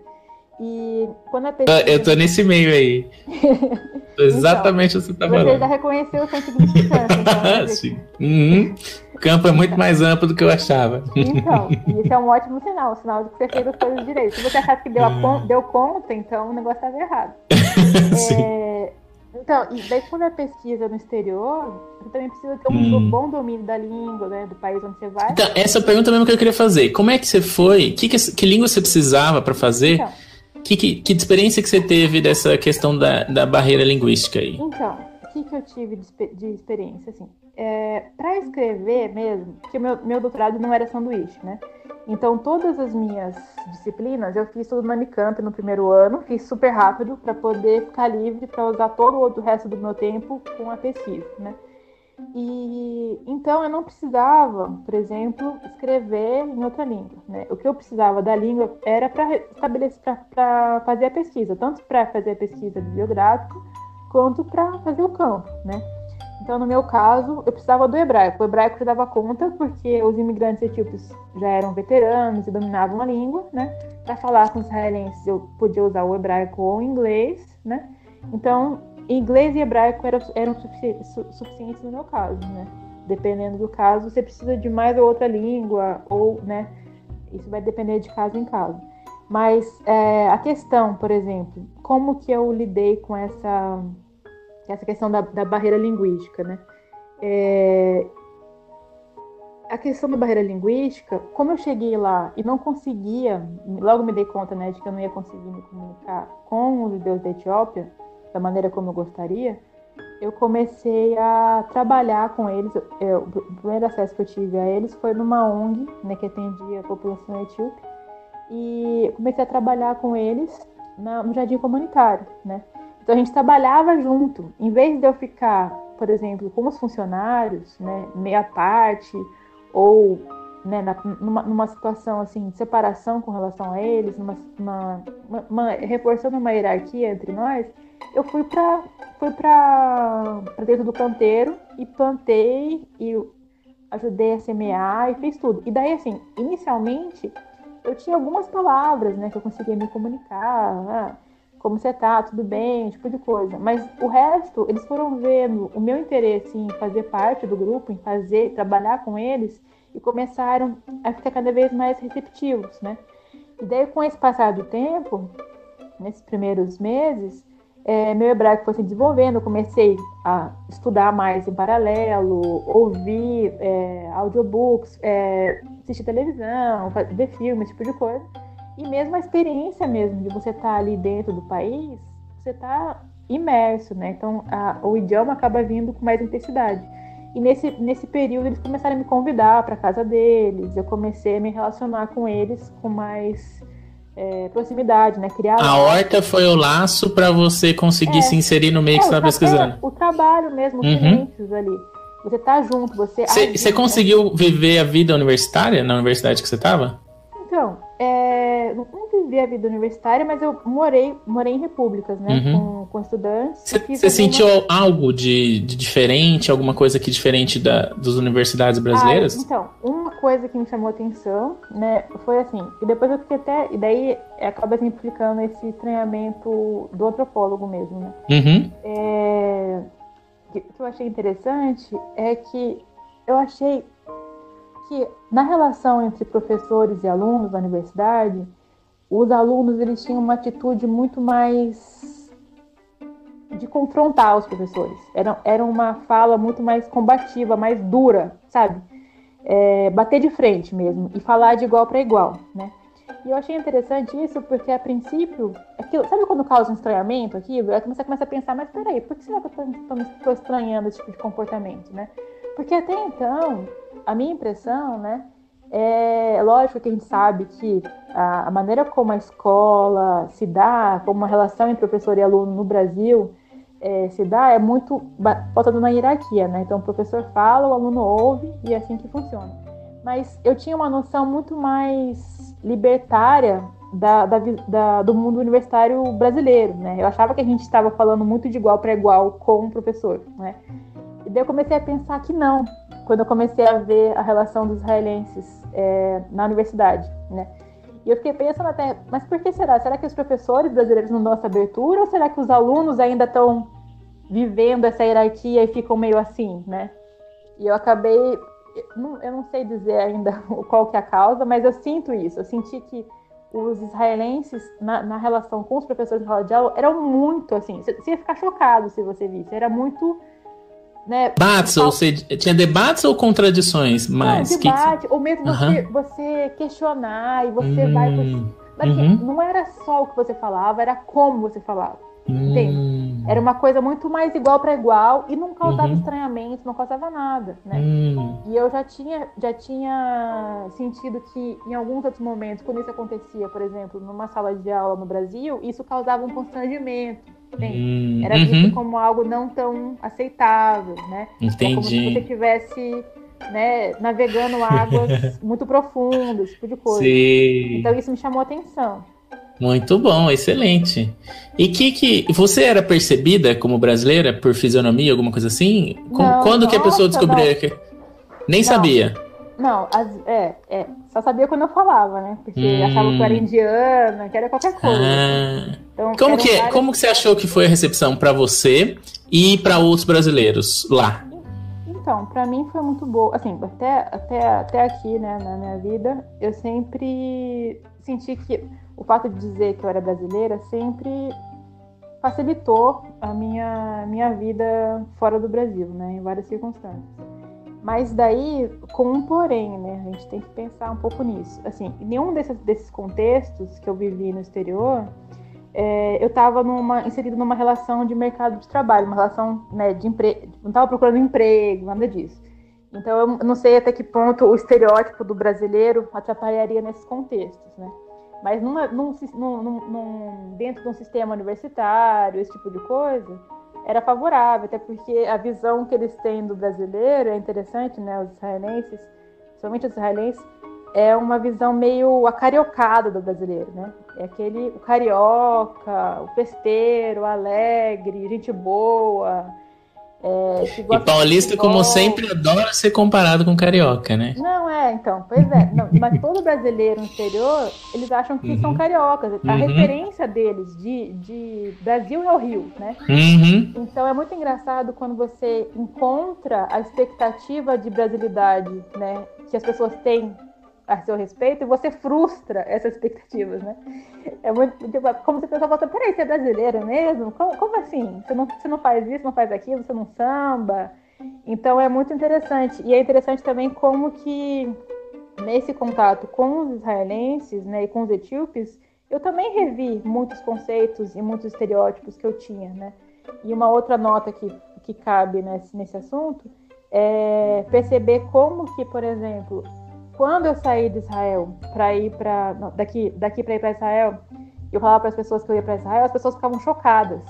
E quando a pesquisa... Eu tô nesse meio aí. <laughs> Exatamente então, você tá falando. Você já reconheceu o de distância. Então, <laughs> Sim. Uhum. O campo é muito mais amplo do que eu achava. Então, <laughs> isso é um ótimo sinal, sinal de que você fez as coisas direito. Se você achar que deu, con deu conta, então o negócio estava errado. é... Então, e daí quando é pesquisa no exterior, você também precisa ter um hum. bom domínio da língua, né, do país onde você vai. Então, essa pergunta mesmo que eu queria fazer. Como é que você foi? Que, que, que língua você precisava para fazer? Então, que, que, que, experiência que você teve dessa questão da, da barreira linguística aí? Então, o que, que eu tive de, de experiência? Assim, é, para escrever mesmo, porque meu, meu doutorado não era sanduíche, né? Então, todas as minhas disciplinas eu fiz tudo no Unicamp no primeiro ano, fiz super rápido para poder ficar livre para usar todo o resto do meu tempo com a pesquisa, né? E então eu não precisava, por exemplo, escrever em outra língua. Né? O que eu precisava da língua era para estabelecer, para fazer a pesquisa, tanto para fazer a pesquisa bibliográfica quanto para fazer o campo, né? Então, no meu caso, eu precisava do hebraico. O hebraico eu dava conta porque os imigrantes etíopes já eram veteranos e dominavam a língua, né? Para falar com os israelenses, eu podia usar o hebraico ou o inglês, né? Então, inglês e hebraico eram, eram sufici suficientes no meu caso, né? Dependendo do caso, você precisa de mais ou outra língua, ou, né? Isso vai depender de caso em caso. Mas é, a questão, por exemplo, como que eu lidei com essa, essa questão da, da barreira linguística, né? É, a questão da barreira linguística, como eu cheguei lá e não conseguia, logo me dei conta, né, de que eu não ia conseguir me comunicar com os judeus da Etiópia, da maneira como eu gostaria, eu comecei a trabalhar com eles. Eu, o primeiro acesso que eu tive a eles foi numa ONG, né, que atendia a população etíope, e comecei a trabalhar com eles na, no jardim comunitário, né? Então a gente trabalhava junto, em vez de eu ficar, por exemplo, com os funcionários, né, meia parte, ou né, na, numa, numa, situação assim de separação com relação a eles, numa, uma, uma, reforçando uma hierarquia entre nós, eu fui para fui para dentro do canteiro e plantei e ajudei a semear e fiz tudo. E daí assim, inicialmente eu tinha algumas palavras, né, que eu conseguia me comunicar, né, como você tá, tudo bem, tipo de coisa. Mas o resto, eles foram vendo o meu interesse em fazer parte do grupo, em fazer, trabalhar com eles e começaram a ficar cada vez mais receptivos, né? E daí com esse passar do tempo, nesses primeiros meses, é, meu hebraico foi se desenvolvendo, eu comecei a estudar mais em paralelo, ouvir é, audiobooks, é, assistir televisão, ver filmes, tipo de coisa. E mesmo a experiência mesmo de você estar tá ali dentro do país, você está imerso, né? Então a, o idioma acaba vindo com mais intensidade. E nesse, nesse período eles começaram a me convidar para casa deles, eu comecei a me relacionar com eles com mais é, proximidade, né? Criar a horta foi o laço para você conseguir é, se inserir no meio é, que você estava pesquisando. O trabalho mesmo, os uhum. ali. Você tá junto, você. Você conseguiu viver a vida universitária na universidade que você estava? Então, é, não vivi a vida universitária, mas eu morei, morei em repúblicas, né? Uhum. Com, com estudantes. Você sentiu algo de, de, diferente, alguma coisa que diferente da, das universidades brasileiras? Ah, então, uma coisa que me chamou atenção, né, foi assim, e depois eu fiquei até. E daí acaba simplificando esse estranhamento do antropólogo mesmo, né? Uhum. É, o que eu achei interessante é que eu achei que na relação entre professores e alunos da universidade, os alunos eles tinham uma atitude muito mais de confrontar os professores. Era, era uma fala muito mais combativa, mais dura, sabe? É, bater de frente mesmo e falar de igual para igual, né? E eu achei interessante isso porque, a princípio, aquilo, sabe quando causa um estranhamento aqui? Aí você começa a pensar, mas peraí, por que será que eu estou estranhando esse tipo de comportamento, né? Porque até então, a minha impressão, né, é lógico que a gente sabe que a, a maneira como a escola se dá, como uma relação entre professor e aluno no Brasil é, se dá, é muito pautado na hierarquia, né? Então o professor fala, o aluno ouve e é assim que funciona. Mas eu tinha uma noção muito mais libertária da, da, da, do mundo universitário brasileiro, né? Eu achava que a gente estava falando muito de igual para igual com o professor, né? E daí eu comecei a pensar que não, quando eu comecei a ver a relação dos israelenses é, na universidade, né? E eu fiquei pensando até, mas por que será? Será que os professores brasileiros não dão essa abertura ou será que os alunos ainda estão vivendo essa hierarquia e ficam meio assim, né? E eu acabei, eu não sei dizer ainda <laughs> qual que é a causa, mas eu sinto isso. Eu senti que os israelenses, na, na relação com os professores de sala de aula, eram muito assim. Você ia ficar chocado se você visse. Era muito né? Debates, ou você tinha debates ou contradições? Mas não, debate, que... ou mesmo você, você questionar e você hum, vai. Mas uhum. não era só o que você falava, era como você falava. Hum. Era uma coisa muito mais igual para igual e não causava uhum. estranhamento, não causava nada, né? Hum. E eu já tinha, já tinha sentido que em alguns outros momentos, quando isso acontecia, por exemplo, numa sala de aula no Brasil, isso causava um constrangimento. Hum, Era visto uhum. como algo não tão aceitável, né? Entendi. É como se você estivesse né, navegando águas <laughs> muito profundas, tipo de coisa. Sim. Então isso me chamou a atenção. Muito bom, excelente. E que que você era percebida como brasileira por fisionomia, alguma coisa assim? Não, Quando nossa, que a pessoa descobriu que nem não. sabia? Não, as, é, é, só sabia quando eu falava, né? Porque hum. achava que eu era indiana, que era qualquer coisa. Ah. Então, como que, várias... como que você achou que foi a recepção para você e para outros brasileiros lá? Então, para mim foi muito boa. Assim, até, até, até aqui, né, na minha vida, eu sempre senti que o fato de dizer que eu era brasileira sempre facilitou a minha, minha vida fora do Brasil, né, em várias circunstâncias. Mas daí, com um porém, né? A gente tem que pensar um pouco nisso. Assim, em nenhum desses, desses contextos que eu vivi no exterior, é, eu estava numa, inserido numa relação de mercado de trabalho, uma relação né, de emprego. Não estava procurando emprego, nada disso. Então, eu não sei até que ponto o estereótipo do brasileiro atrapalharia nesses contextos, né? Mas numa, num, num, num, dentro de um sistema universitário, esse tipo de coisa, era favorável, até porque a visão que eles têm do brasileiro é interessante, né? Os israelenses, principalmente os israelenses, é uma visão meio acariocada do brasileiro, né? É aquele o carioca, o festeiro, o alegre, gente boa, é, e paulista, como sempre, adora ser comparado com carioca, né? Não, é, então, pois é. Não, mas todo brasileiro no exterior, eles acham que uhum. são cariocas. A uhum. referência deles de, de Brasil é o Rio, né? Uhum. Então é muito engraçado quando você encontra a expectativa de brasilidade, né? Que as pessoas têm a seu respeito e você frustra essas expectativas, né? É muito tipo, como se a pessoa falasse, peraí, você é brasileiro mesmo? Como, como, assim? Você não, você não faz isso, não faz aquilo, você não samba? Então é muito interessante. E é interessante também como que nesse contato com os israelenses né, e com os etíopes, eu também revi muitos conceitos e muitos estereótipos que eu tinha, né? E uma outra nota que, que cabe nesse, nesse assunto é perceber como que, por exemplo, quando eu saí de Israel para ir para daqui daqui para ir para Israel, eu falava para as pessoas que eu ia para Israel, as pessoas ficavam chocadas.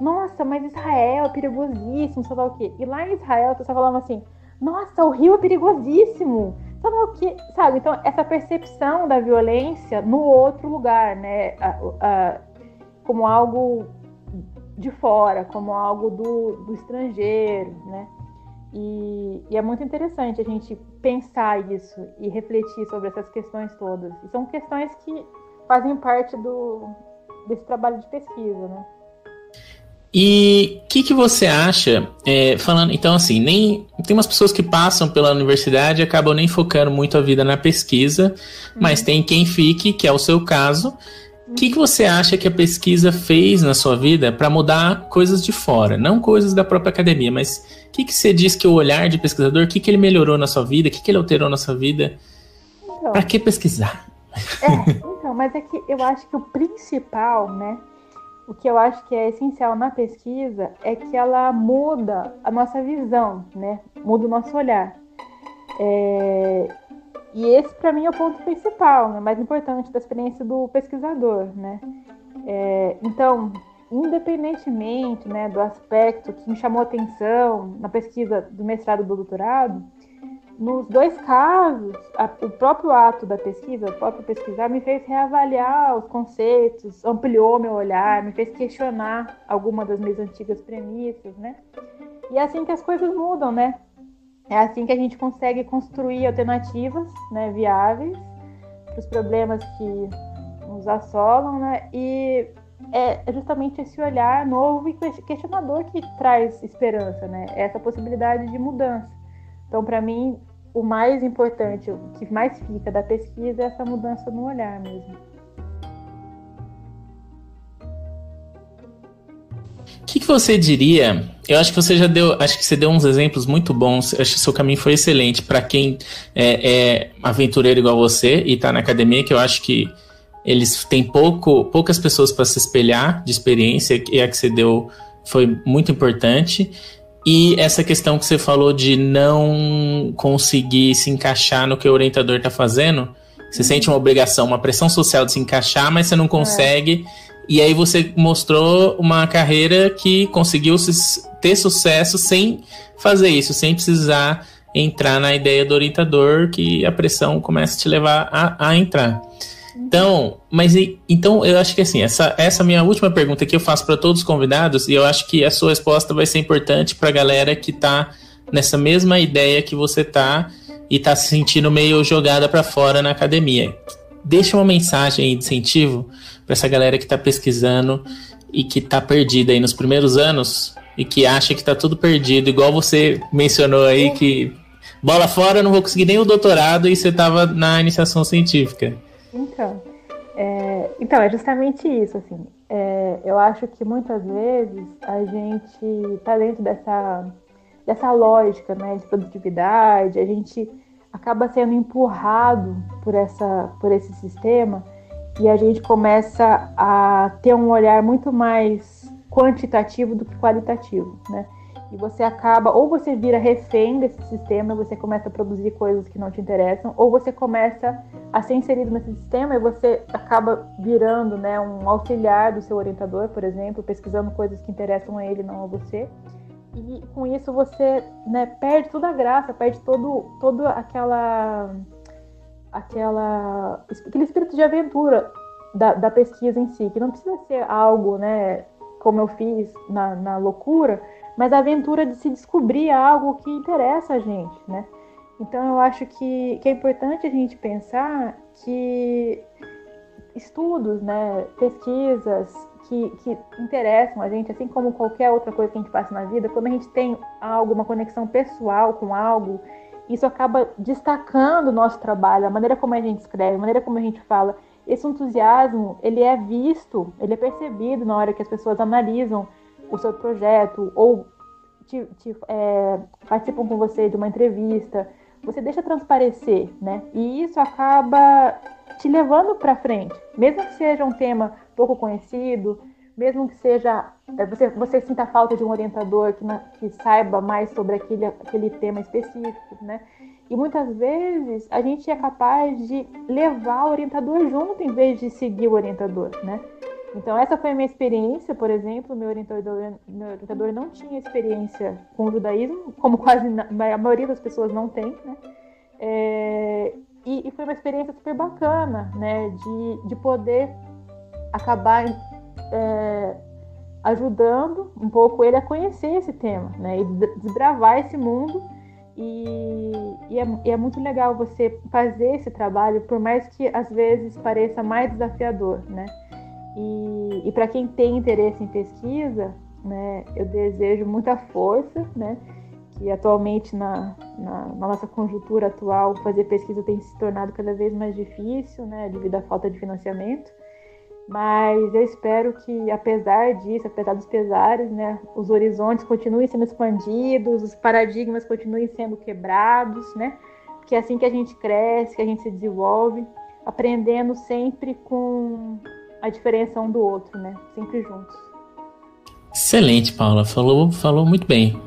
Nossa, mas Israel é perigosíssimo, sei lá o quê. E lá em Israel, as pessoas falavam assim: Nossa, o rio é perigosíssimo. Sabe o que? Sabe? Então, essa percepção da violência no outro lugar, né? A, a, como algo de fora, como algo do, do estrangeiro, né? E, e, é muito interessante a gente pensar isso e refletir sobre essas questões todas. E são questões que fazem parte do, desse trabalho de pesquisa, né? E o que, que você acha, é, falando, então assim, nem tem umas pessoas que passam pela universidade e acabam nem focando muito a vida na pesquisa, uhum. mas tem quem fique, que é o seu caso, o que, que você acha que a pesquisa fez na sua vida para mudar coisas de fora? Não coisas da própria academia, mas o que, que você diz que o olhar de pesquisador, o que, que ele melhorou na sua vida? O que, que ele alterou na sua vida? Então, para que pesquisar? É, então, mas é que eu acho que o principal, né? O que eu acho que é essencial na pesquisa é que ela muda a nossa visão, né? Muda o nosso olhar. É, e esse, para mim, é o ponto principal, né, mais importante da experiência do pesquisador, né? É, então, independentemente né, do aspecto que me chamou atenção na pesquisa do mestrado e do doutorado, nos dois casos, a, o próprio ato da pesquisa, o próprio pesquisar, me fez reavaliar os conceitos, ampliou meu olhar, me fez questionar algumas das minhas antigas premissas, né? E é assim que as coisas mudam, né? É assim que a gente consegue construir alternativas né, viáveis para os problemas que nos assolam, né? E é justamente esse olhar novo e questionador que traz esperança, né? Essa possibilidade de mudança. Então, para mim, o mais importante, o que mais fica da pesquisa é essa mudança no olhar mesmo. Que, que, você diria? Eu acho que você já deu, acho que você deu uns exemplos muito bons. acho que seu caminho foi excelente para quem é, é, aventureiro igual você e está na academia, que eu acho que eles têm pouco, poucas pessoas para se espelhar de experiência e a que você deu foi muito importante. E essa questão que você falou de não conseguir se encaixar no que o orientador está fazendo, você sente uma obrigação, uma pressão social de se encaixar, mas você não consegue. É e aí você mostrou uma carreira que conseguiu ter sucesso sem fazer isso, sem precisar entrar na ideia do orientador, que a pressão começa a te levar a, a entrar. Então, mas então eu acho que assim, essa, essa minha última pergunta que eu faço para todos os convidados, e eu acho que a sua resposta vai ser importante para a galera que está nessa mesma ideia que você tá e está se sentindo meio jogada para fora na academia. Deixa uma mensagem de incentivo para essa galera que está pesquisando e que está perdida aí nos primeiros anos e que acha que está tudo perdido, igual você mencionou aí que bola fora, não vou conseguir nem o doutorado e você estava na iniciação científica. Então, é, então é justamente isso, assim. É, eu acho que muitas vezes a gente está dentro dessa dessa lógica, né, de produtividade, a gente acaba sendo empurrado por essa por esse sistema e a gente começa a ter um olhar muito mais quantitativo do que qualitativo, né? E você acaba, ou você vira refém desse sistema, você começa a produzir coisas que não te interessam, ou você começa a ser inserido nesse sistema e você acaba virando né, um auxiliar do seu orientador, por exemplo, pesquisando coisas que interessam a ele, não a você. E com isso você né, perde toda a graça, perde todo, todo aquela aquela, aquele espírito de aventura da, da, pesquisa em si, que não precisa ser algo, né, como eu fiz na, na loucura, mas a aventura de se descobrir algo que interessa a gente, né? Então eu acho que, que é importante a gente pensar que estudos, né, pesquisas que, que interessam a gente, assim como qualquer outra coisa que a gente passa na vida, quando a gente tem algo, uma conexão pessoal com algo isso acaba destacando o nosso trabalho, a maneira como a gente escreve, a maneira como a gente fala. Esse entusiasmo, ele é visto, ele é percebido na hora que as pessoas analisam o seu projeto ou te, te, é, participam com você de uma entrevista. Você deixa transparecer, né? E isso acaba te levando para frente, mesmo que seja um tema pouco conhecido, mesmo que seja é, você, você sinta falta de um orientador que, que saiba mais sobre aquele, aquele tema específico, né? E muitas vezes a gente é capaz de levar o orientador junto em vez de seguir o orientador, né? Então essa foi a minha experiência, por exemplo, meu orientador, meu orientador não tinha experiência com o judaísmo, como quase a maioria das pessoas não tem, né? É, e, e, foi uma experiência super bacana, né? De, de poder acabar é, ajudando um pouco ele a conhecer esse tema, né? E desbravar esse mundo. E, e, é, e, é, muito legal você fazer esse trabalho, por mais que às vezes pareça mais desafiador, né? E, e para quem tem interesse em pesquisa, né, eu desejo muita força, né? Que atualmente na, na, na nossa conjuntura atual fazer pesquisa tem se tornado cada vez mais difícil, né? Devido à falta de financiamento. Mas eu espero que, apesar disso, apesar dos pesares, né, os horizontes continuem sendo expandidos, os paradigmas continuem sendo quebrados, né? Porque é assim que a gente cresce, que a gente se desenvolve, aprendendo sempre com a diferença um do outro, né? Sempre juntos. Excelente, Paula. Falou, falou muito bem.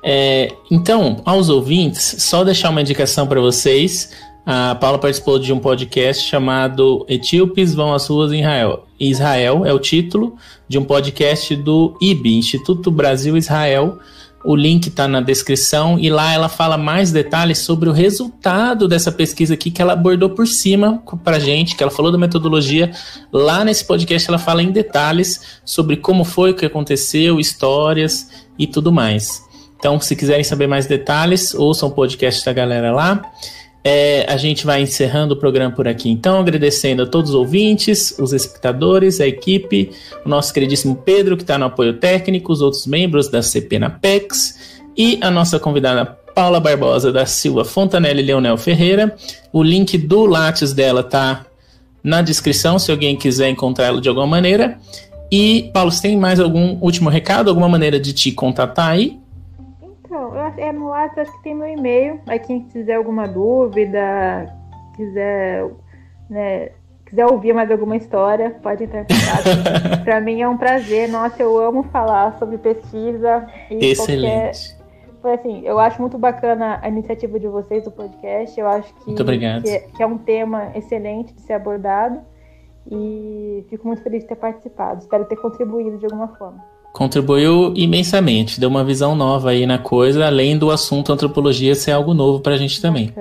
É, então, aos ouvintes, só deixar uma indicação para vocês. A Paula participou de um podcast chamado Etíopes vão às ruas em Israel. Israel é o título de um podcast do IB, Instituto Brasil Israel. O link está na descrição e lá ela fala mais detalhes sobre o resultado dessa pesquisa aqui que ela abordou por cima para gente, que ela falou da metodologia. Lá nesse podcast ela fala em detalhes sobre como foi o que aconteceu, histórias e tudo mais. Então, se quiserem saber mais detalhes, ouçam o podcast da galera lá. É, a gente vai encerrando o programa por aqui, então, agradecendo a todos os ouvintes, os espectadores, a equipe, o nosso queridíssimo Pedro, que está no apoio técnico, os outros membros da CP na PEX e a nossa convidada Paula Barbosa da Silva Fontanelli Leonel Ferreira. O link do Lattes dela tá na descrição, se alguém quiser encontrá-lo de alguma maneira. E, Paulo, você tem mais algum último recado, alguma maneira de te contatar aí? É no WhatsApp, acho que tem meu e-mail. Aí quem quiser alguma dúvida, quiser, né, quiser ouvir mais alguma história, pode entrar em contato. <laughs> Para mim é um prazer. Nossa, eu amo falar sobre pesquisa. E Excelente. Foi assim, eu acho muito bacana a iniciativa de vocês do podcast. Eu acho que, que, é, que é um tema excelente de ser abordado. E fico muito feliz de ter participado. Espero ter contribuído de alguma forma contribuiu imensamente, deu uma visão nova aí na coisa, além do assunto antropologia ser algo novo para a gente também.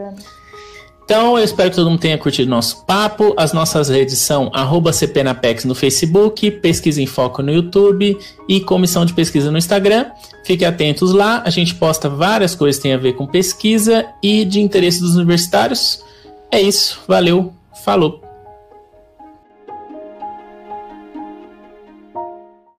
Então, eu espero que todo mundo tenha curtido nosso papo. As nossas redes são CPNapex no Facebook, Pesquisa em Foco no YouTube e Comissão de Pesquisa no Instagram. Fiquem atentos lá, a gente posta várias coisas que têm a ver com pesquisa e de interesse dos universitários. É isso, valeu, falou!